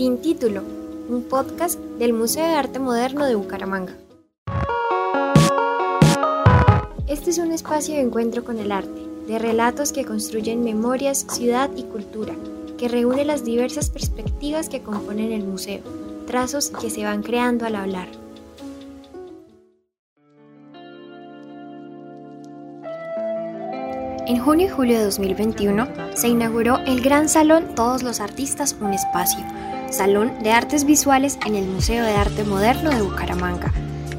Sin título, un podcast del Museo de Arte Moderno de Bucaramanga. Este es un espacio de encuentro con el arte, de relatos que construyen memorias, ciudad y cultura, que reúne las diversas perspectivas que componen el museo, trazos que se van creando al hablar. En junio y julio de 2021 se inauguró el Gran Salón Todos los Artistas Un Espacio, Salón de Artes Visuales en el Museo de Arte Moderno de Bucaramanga.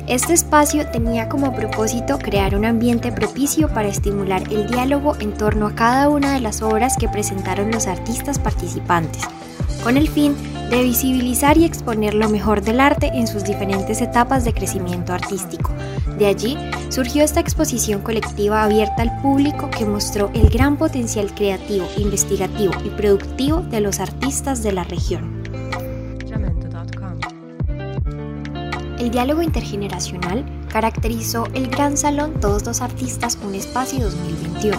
Este espacio tenía como propósito crear un ambiente propicio para estimular el diálogo en torno a cada una de las obras que presentaron los artistas participantes, con el fin de visibilizar y exponer lo mejor del arte en sus diferentes etapas de crecimiento artístico. De allí surgió esta exposición colectiva abierta al público que mostró el gran potencial creativo, investigativo y productivo de los artistas de la región. El diálogo intergeneracional caracterizó el Gran Salón Todos los Artistas Un Espacio 2021.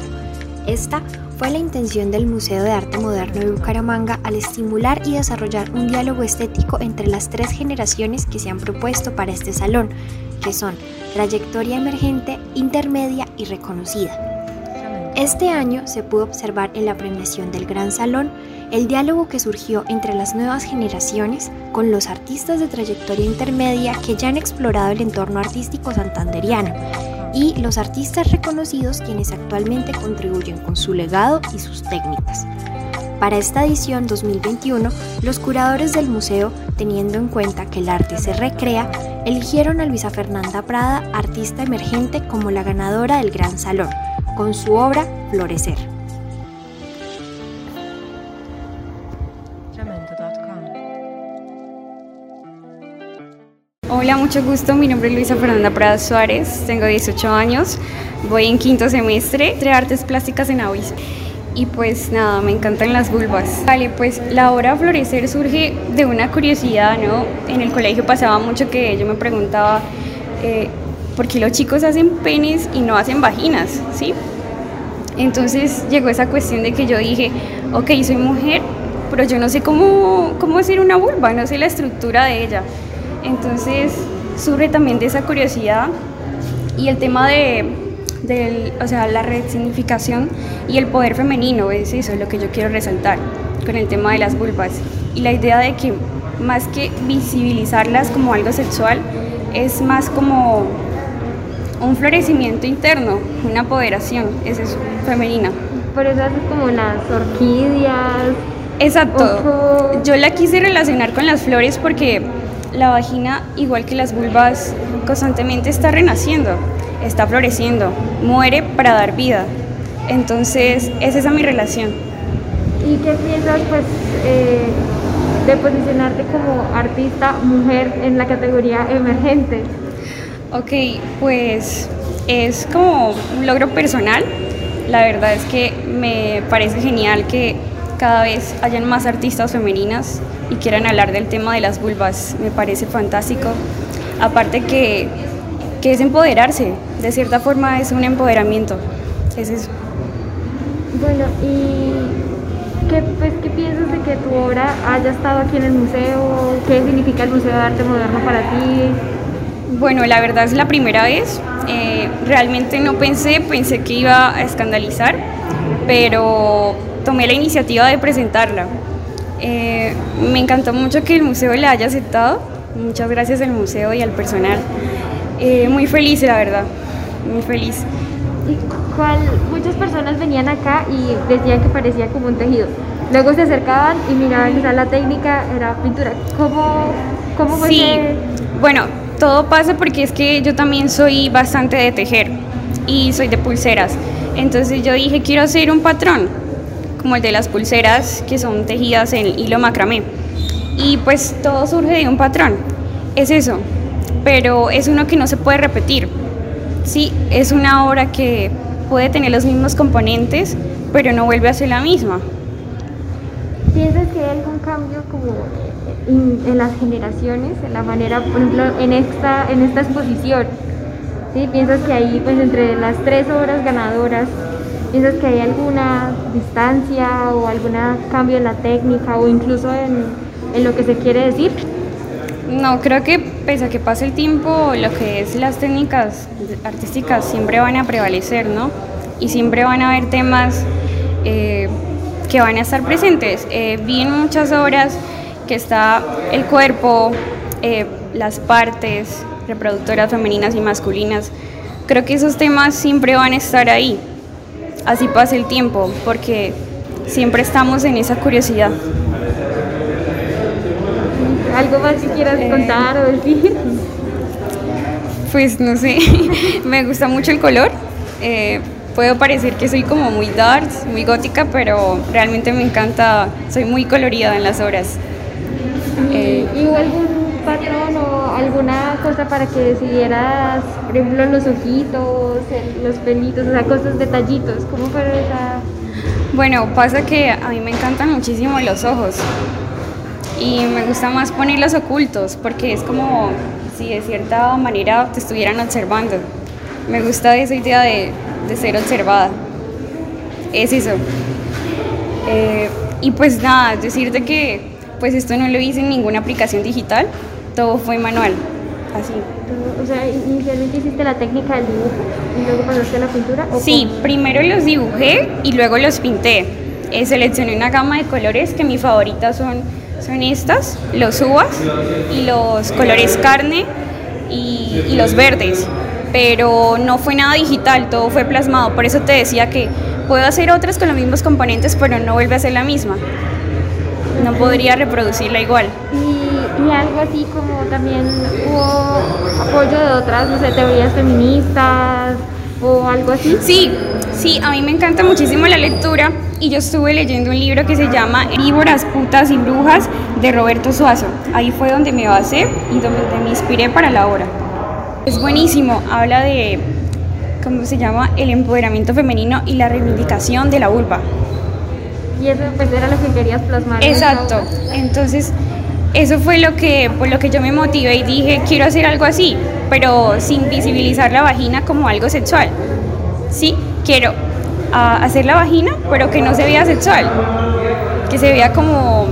Esta fue la intención del Museo de Arte Moderno de Bucaramanga al estimular y desarrollar un diálogo estético entre las tres generaciones que se han propuesto para este salón, que son trayectoria emergente, intermedia y reconocida. Este año se pudo observar en la premiación del Gran Salón el diálogo que surgió entre las nuevas generaciones con los artistas de trayectoria intermedia que ya han explorado el entorno artístico santanderiano y los artistas reconocidos quienes actualmente contribuyen con su legado y sus técnicas. Para esta edición 2021, los curadores del museo, teniendo en cuenta que el arte se recrea, eligieron a Luisa Fernanda Prada, artista emergente, como la ganadora del Gran Salón, con su obra Florecer. Hola, mucho gusto. Mi nombre es Luisa Fernanda Prada Suárez, tengo 18 años, voy en quinto semestre de Artes Plásticas en AUIS. Y pues nada, me encantan las vulvas. Vale, pues la obra Florecer surge de una curiosidad, ¿no? En el colegio pasaba mucho que yo me preguntaba eh, por qué los chicos hacen penes y no hacen vaginas, ¿sí? Entonces llegó esa cuestión de que yo dije, ok, soy mujer, pero yo no sé cómo, cómo hacer una vulva, no sé la estructura de ella. Entonces surge también de esa curiosidad y el tema de, o sea, la resignificación y el poder femenino, es eso lo que yo quiero resaltar con el tema de las vulvas. Y la idea de que más que visibilizarlas como algo sexual, es más como un florecimiento interno, una apoderación, es eso, femenina. Por eso haces como las orquídeas. Exacto. Yo la quise relacionar con las flores porque la vagina, igual que las vulvas, constantemente está renaciendo, está floreciendo, muere para dar vida. Entonces, es esa mi relación. ¿Y qué piensas pues, eh, de posicionarte como artista mujer en la categoría emergente? Ok, pues es como un logro personal. La verdad es que me parece genial que cada vez hayan más artistas femeninas y quieran hablar del tema de las vulvas. Me parece fantástico. Aparte que, es empoderarse, de cierta forma es un empoderamiento. Es eso. Bueno, ¿y qué, pues, qué piensas de que tu obra haya estado aquí en el museo? ¿Qué significa el Museo de Arte Moderno para ti? Bueno, la verdad es la primera vez. Eh, realmente no pensé, pensé que iba a escandalizar, pero tomé la iniciativa de presentarla. Eh, me encantó mucho que el museo la haya aceptado. Muchas gracias al museo y al personal. Eh, muy feliz, la verdad. Muy feliz. ¿Cuál? Muchas personas venían acá y decían que parecía como un tejido. Luego se acercaban y miraban que la técnica era pintura. ¿Cómo, cómo fue? Sí, bueno, todo pasa porque es que yo también soy bastante de tejer y soy de pulseras. Entonces yo dije, quiero hacer un patrón como el de las pulseras que son tejidas en hilo macramé. Y pues todo surge de un patrón, es eso, pero es uno que no se puede repetir. Sí, es una obra que puede tener los mismos componentes, pero no vuelve a ser la misma. ¿Piensas que hay algún cambio como en, las generaciones, en la manera, por ejemplo, en esta, en esta exposición? ¿Sí? ¿Piensas que ahí, pues entre las tres obras ganadoras, ¿Piensas que hay alguna distancia o algún cambio en la técnica o incluso en, en lo que se quiere decir? No, creo que pese a que pase el tiempo, lo que es las técnicas artísticas siempre van a prevalecer, ¿no? Y siempre van a haber temas eh, que van a estar presentes. Eh, vi en muchas obras que está el cuerpo, eh, las partes reproductoras femeninas y masculinas. Creo que esos temas siempre van a estar ahí, así pasa el tiempo, porque siempre estamos en esa curiosidad. ¿Algo más que quieras eh, contar o decir? Pues no sé, me gusta mucho el color. Eh, puedo parecer que soy como muy dark, muy gótica, pero realmente me encanta, soy muy colorida en las obras. Eh, ¿Y hubo algún patrón o alguna cosa para que decidieras, por ejemplo, los ojitos, los pelitos, o sea, cosas, detallitos? ¿Cómo fue esa...? Bueno, pasa que a mí me encantan muchísimo los ojos y me gusta más ponerlos ocultos porque es como si de cierta manera te estuvieran observando. Me gusta esa idea de, de ser observada. Es eso. Eh, y pues nada, decirte que pues esto no lo hice en ninguna aplicación digital, todo fue manual, así. O sea, inicialmente hiciste la técnica del dibujo y luego pasaste a la pintura. sí, primero los dibujé y luego los pinté. Eh, seleccioné una gama de colores que mis favoritas son, son estas, los uvas y los colores carne y, y los verdes. Pero no fue nada digital, todo fue plasmado. Por eso te decía que puedo hacer otras con los mismos componentes, pero no vuelve a ser la misma no podría reproducirla igual. Y, algo así como también hubo apoyo de otras, no sé, teorías feministas o algo así. Sí, sí, a mí me encanta muchísimo la lectura y yo estuve leyendo un libro que se llama Víboras, putas y brujas de Roberto Suazo. Ahí fue donde me basé y donde me inspiré para la obra. Es buenísimo, habla de, ¿cómo se llama? El empoderamiento femenino y la reivindicación de la vulva. Y eso pues era lo que querías plasmar. Exacto. Entonces, eso fue lo que, por lo que yo me motivé y dije, quiero hacer algo así, pero sin visibilizar la vagina como algo sexual. Sí, quiero ah, hacer la vagina, pero que no se vea sexual, que se vea como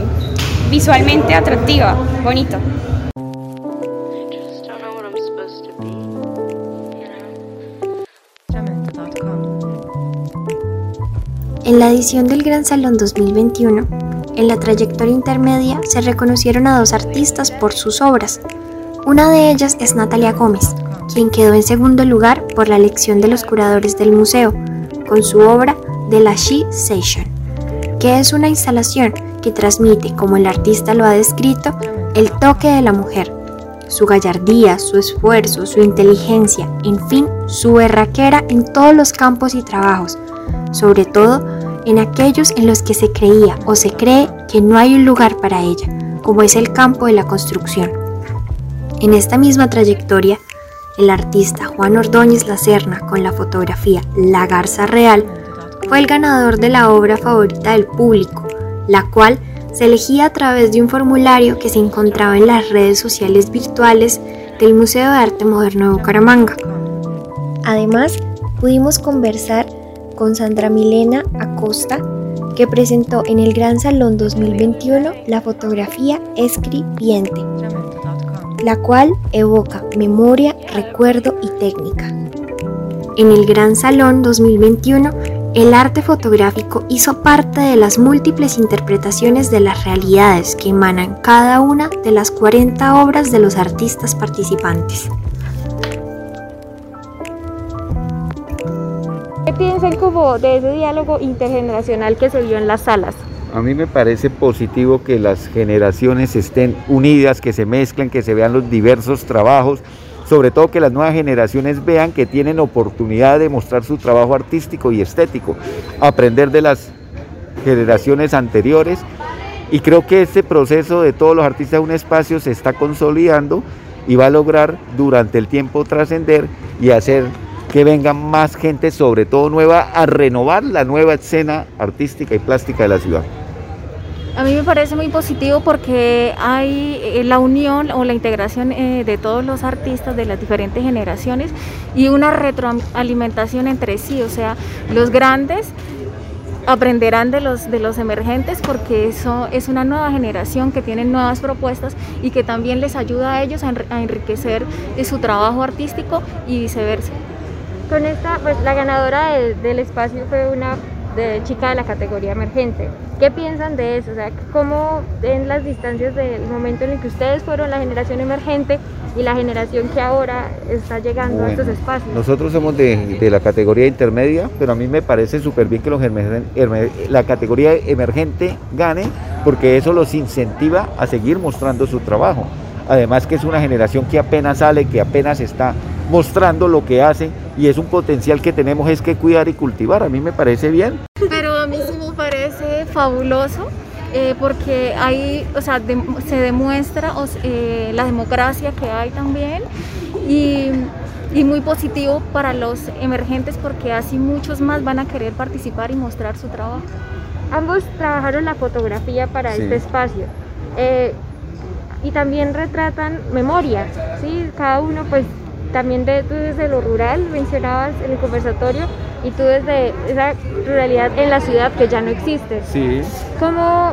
visualmente atractiva, bonito. En la edición del Gran Salón 2021, en la trayectoria intermedia se reconocieron a dos artistas por sus obras. Una de ellas es Natalia Gómez, quien quedó en segundo lugar por la elección de los curadores del museo, con su obra de la She Session, que es una instalación que transmite, como el artista lo ha descrito, el toque de la mujer, su gallardía, su esfuerzo, su inteligencia, en fin, su berraquera en todos los campos y trabajos, sobre todo en aquellos en los que se creía o se cree que no hay un lugar para ella, como es el campo de la construcción. En esta misma trayectoria, el artista Juan Ordóñez Lacerna con la fotografía La Garza Real fue el ganador de la obra favorita del público, la cual se elegía a través de un formulario que se encontraba en las redes sociales virtuales del Museo de Arte Moderno de Bucaramanga. Además, pudimos conversar con Sandra Milena Acosta, que presentó en el Gran Salón 2021 la fotografía Escribiente, la cual evoca memoria, recuerdo y técnica. En el Gran Salón 2021, el arte fotográfico hizo parte de las múltiples interpretaciones de las realidades que emanan cada una de las 40 obras de los artistas participantes. Piensan como de ese diálogo intergeneracional que se vio en las salas? A mí me parece positivo que las generaciones estén unidas, que se mezclen, que se vean los diversos trabajos, sobre todo que las nuevas generaciones vean que tienen oportunidad de mostrar su trabajo artístico y estético, aprender de las generaciones anteriores y creo que este proceso de todos los artistas de un espacio se está consolidando y va a lograr durante el tiempo trascender y hacer que venga más gente, sobre todo nueva, a renovar la nueva escena artística y plástica de la ciudad. A mí me parece muy positivo porque hay eh, la unión o la integración eh, de todos los artistas de las diferentes generaciones y una retroalimentación entre sí, o sea, los grandes aprenderán de los, de los emergentes porque eso es una nueva generación que tiene nuevas propuestas y que también les ayuda a ellos a, enriquecer su trabajo artístico y viceversa. Con esta, pues la ganadora del espacio fue una de chica de la categoría emergente. ¿Qué piensan de eso? O sea, ¿cómo en las distancias del momento en el que ustedes fueron la generación emergente y la generación que ahora está llegando a estos espacios? Nosotros somos de, de, la categoría intermedia, pero a mí me parece súper bien que los la categoría emergente gane, porque eso los incentiva a seguir mostrando su trabajo. Además que es una generación que apenas sale, que apenas está mostrando lo que hace y es un potencial que tenemos es que cuidar y cultivar. A mí me parece bien. Pero a mí sí me parece fabuloso eh, porque ahí, o sea, se demuestra eh, la democracia que hay también y, y, muy positivo para los emergentes porque así muchos más van a querer participar y mostrar su trabajo. Ambos trabajaron la fotografía para este espacio. Eh, y también retratan memoria, ¿sí? Cada uno pues también de, tú desde lo rural, mencionabas en el conversatorio, y tú desde esa ruralidad en la ciudad que ya no existe. Sí. ¿Cómo,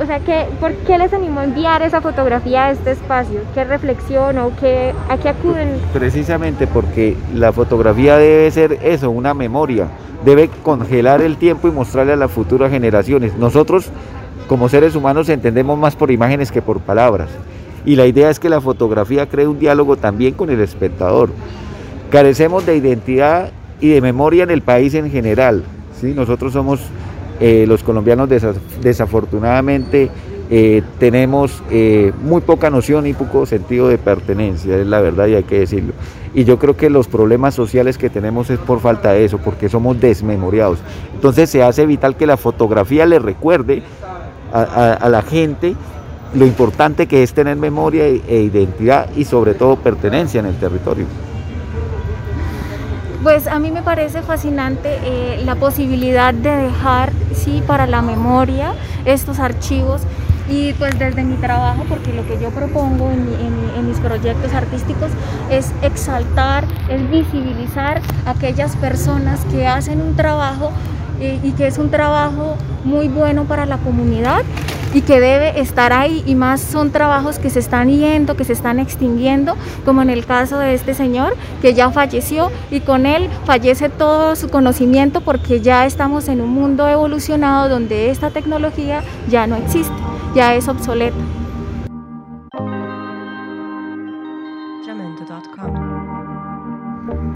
o sea, ¿qué, ¿por qué les animó a enviar esa fotografía a este espacio? ¿Qué reflexión o qué, a qué acuden? Precisamente porque la fotografía debe ser eso, una memoria. Debe congelar el tiempo y mostrarle a las futuras generaciones. Nosotros, como seres humanos, entendemos más por imágenes que por palabras y la idea es que la fotografía cree un diálogo también con el espectador. Carecemos de identidad y de memoria en el país en general. ¿sí? Nosotros somos eh, los colombianos desafortunadamente eh, tenemos eh, muy poca noción y poco sentido de pertenencia, es la verdad y hay que decirlo. Y yo creo que los problemas sociales que tenemos es por falta de eso, porque somos desmemoriados. Entonces se hace vital que la fotografía le recuerde a la gente lo importante que es tener memoria e, e identidad y sobre todo pertenencia en el territorio. Pues a mí me parece fascinante eh, la posibilidad de dejar sí, para la memoria estos archivos y pues desde mi trabajo, porque lo que yo propongo en, mis proyectos artísticos es exaltar, es visibilizar a aquellas personas que hacen un trabajo eh, y que es un trabajo muy bueno para la comunidad y que debe estar ahí y más son trabajos que se están yendo, que se están extinguiendo, como en el caso de este señor que ya falleció y con él fallece todo su conocimiento porque ya estamos en un mundo evolucionado donde esta tecnología ya no existe, ya es obsoleta.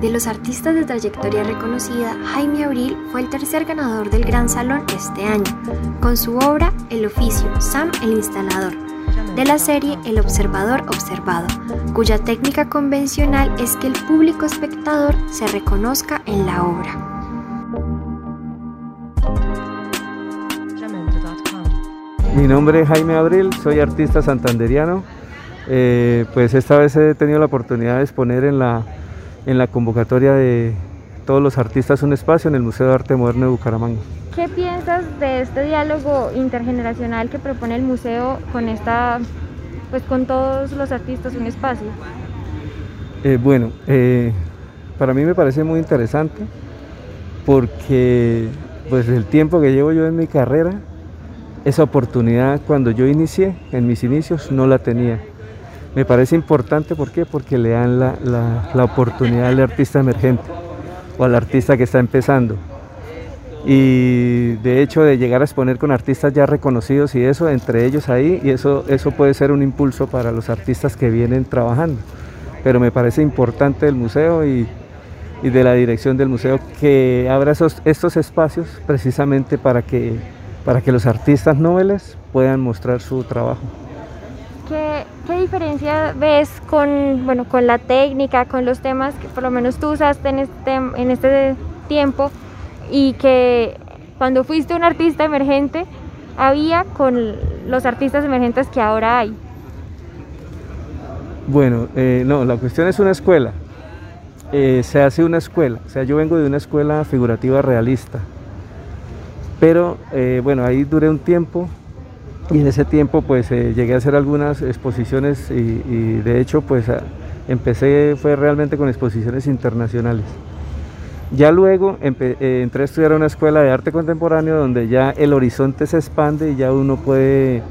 De los artistas de trayectoria reconocida, Jaime Abril fue el tercer ganador del Gran Salón este año, con su obra El oficio, Sam el instalador, de la serie El observador observado, cuya técnica convencional es que el público espectador se reconozca en la obra. Mi nombre es Jaime Abril, soy artista santanderiano. Eh, pues esta vez he tenido la oportunidad de exponer en la en la convocatoria de todos los artistas un espacio en el Museo de Arte Moderno de Bucaramanga. ¿Qué piensas de este diálogo intergeneracional que propone el museo con esta, pues con todos los artistas un espacio? Eh, bueno, eh, para mí me parece muy interesante porque pues el tiempo que llevo yo en mi carrera, esa oportunidad cuando yo inicié, en mis inicios, no la tenía. Me parece importante, ¿por qué? Porque le dan la, la, oportunidad al artista emergente o al artista que está empezando. Y de hecho de llegar a exponer con artistas ya reconocidos y eso, entre ellos ahí, y eso, eso puede ser un impulso para los artistas que vienen trabajando. Pero me parece importante el museo y, y de la dirección del museo que abra esos, estos espacios precisamente para que, para que los artistas noveles puedan mostrar su trabajo. ¿Qué, diferencia ves con, bueno, con la técnica, con los temas que por lo menos tú usaste en este, en este tiempo y que cuando fuiste un artista emergente había con los artistas emergentes que ahora hay? Bueno, eh, no, la cuestión es una escuela. Eh, se hace una escuela, o sea, yo vengo de una escuela figurativa realista, pero eh, bueno, ahí duré un tiempo y en ese tiempo pues eh, llegué a hacer algunas exposiciones y, de hecho pues empecé fue realmente con exposiciones internacionales Ya luego eh, entré a estudiar a una escuela de arte contemporáneo donde ya el horizonte se expande y ya uno puede,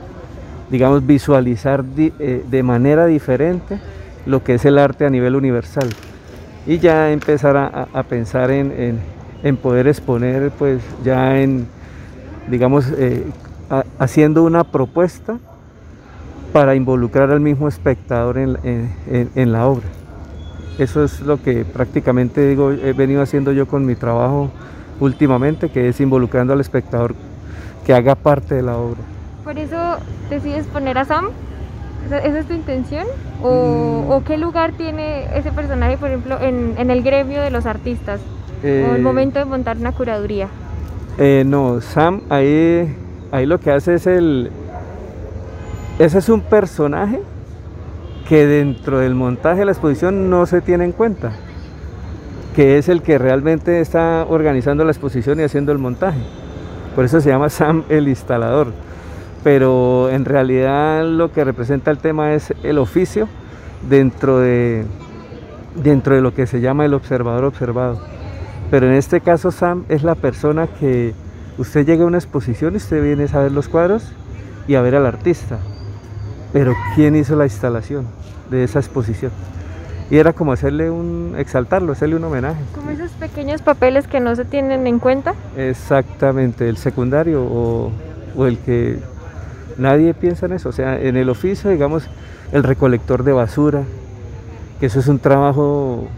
digamos, visualizar eh, de manera diferente lo que es el arte a nivel universal. Y ya empezar a, pensar en, poder exponer, pues ya en, digamos, eh, haciendo una propuesta para involucrar al mismo espectador en la obra. Eso es lo que prácticamente digo, he venido haciendo yo con mi trabajo últimamente, que es involucrando al espectador que haga parte de la obra. ¿Por eso decides poner a Sam? ¿Esa es tu intención? ¿O, mm. qué lugar tiene ese personaje, por ejemplo, en, el gremio de los artistas? ¿O el eh, momento de montar una curaduría? Eh, no, Sam ahí, ahí lo que hace es el... Ese es un personaje que dentro del montaje de la exposición no se tiene en cuenta, que es el que realmente está organizando la exposición y haciendo el montaje. Por eso se llama Sam el instalador. Pero en realidad lo que representa el tema es el oficio dentro de, dentro de lo que se llama el observador observado. Pero en este caso Sam es la persona que usted llega a una exposición y usted viene a ver los cuadros y a ver al artista. Pero ¿quién hizo la instalación? de esa exposición. Y era como hacerle un, exaltarlo, hacerle un homenaje. Como esos pequeños papeles que no se tienen en cuenta. Exactamente, el secundario o, o el que nadie piensa en eso. O sea, en el oficio, digamos, el recolector de basura, que eso es un trabajo,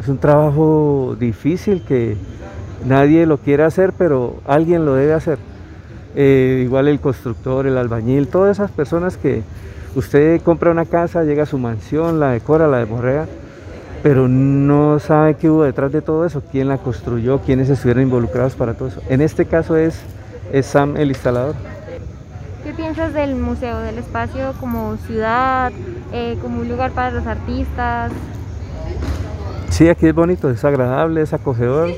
es un trabajo difícil que nadie lo quiere hacer, pero alguien lo debe hacer. Eh, igual el constructor, el albañil, todas esas personas que, Usted compra una casa, llega a su mansión, la decora, la deborrea, pero no sabe qué hubo detrás de todo eso, quién la construyó, quiénes estuvieron involucrados para todo eso. En este caso es, Sam el instalador. ¿Qué piensas del museo, del espacio como ciudad, eh, como un lugar para los artistas? Sí, aquí es bonito, es agradable, es acogedor.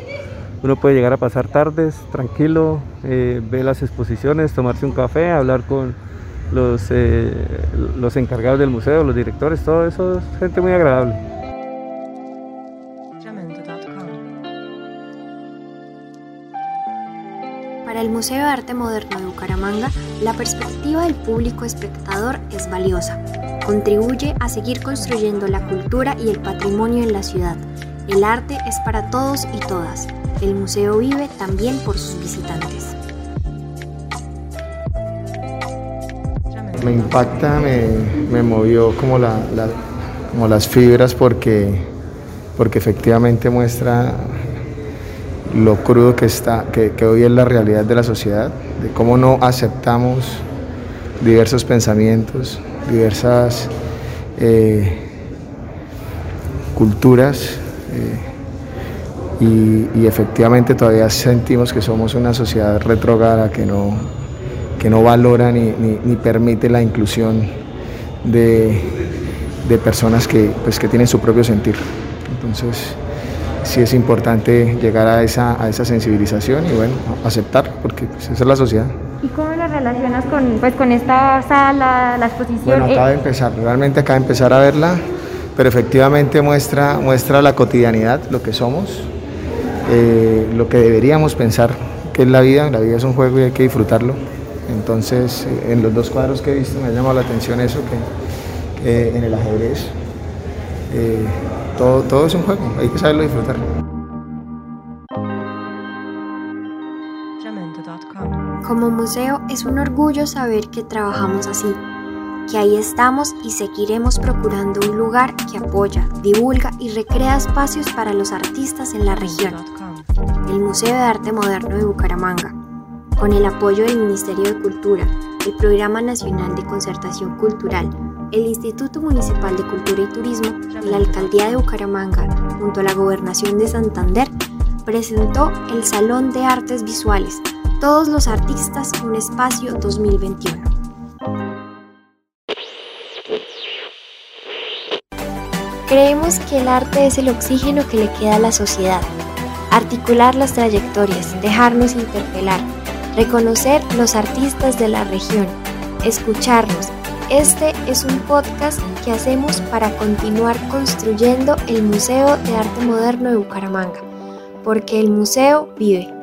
Uno puede llegar a pasar tardes tranquilo, eh, ver las exposiciones, tomarse un café, hablar con, los, eh, los encargados del museo, los directores, todo eso es gente muy agradable. Para el Museo de Arte Moderno de Bucaramanga, la perspectiva del público espectador es valiosa. Contribuye a seguir construyendo la cultura y el patrimonio en la ciudad. El arte es para todos y todas. El museo vive también por sus visitantes. me impacta, me, movió como, la, como las fibras porque, porque efectivamente muestra lo crudo que, está, que, hoy es la realidad de la sociedad, de cómo no aceptamos diversos pensamientos, diversas eh, culturas eh, y, y, efectivamente todavía sentimos que somos una sociedad retrograda que no, que no valora ni, permite la inclusión de, personas que, pues, que tienen su propio sentir. Entonces, sí es importante llegar a esa, a esa sensibilización y bueno, aceptar, porque pues, esa es la sociedad. ¿Y cómo lo relacionas con, pues, con esta sala, la exposición? Bueno, acaba de empezar, realmente acaba de empezar a verla, pero efectivamente muestra, muestra la cotidianidad, lo que somos, eh, lo que deberíamos pensar que es la vida, la vida es un juego y hay que disfrutarlo. Entonces, en los dos cuadros que he visto me ha llamado la atención eso, que, en el ajedrez eh, todo, todo es un juego, hay que saberlo disfrutar. Como museo es un orgullo saber que trabajamos así, que ahí estamos y seguiremos procurando un lugar que apoya, divulga y recrea espacios para los artistas en la región. Museo de Arte Moderno de Bucaramanga con el apoyo del Ministerio de Cultura, el Programa Nacional de Concertación Cultural, el Instituto Municipal de Cultura y Turismo y la Alcaldía de Bucaramanga, junto a la Gobernación de Santander, presentó el Salón de Artes Visuales, Todos los Artistas, un espacio 2021. Creemos que el arte es el oxígeno que le queda a la sociedad. Articular las trayectorias, dejarnos interpelar, reconocer los artistas de la región, escucharlos. Este es un podcast que hacemos para continuar construyendo el Museo de Arte Moderno de Bucaramanga, porque el museo vive.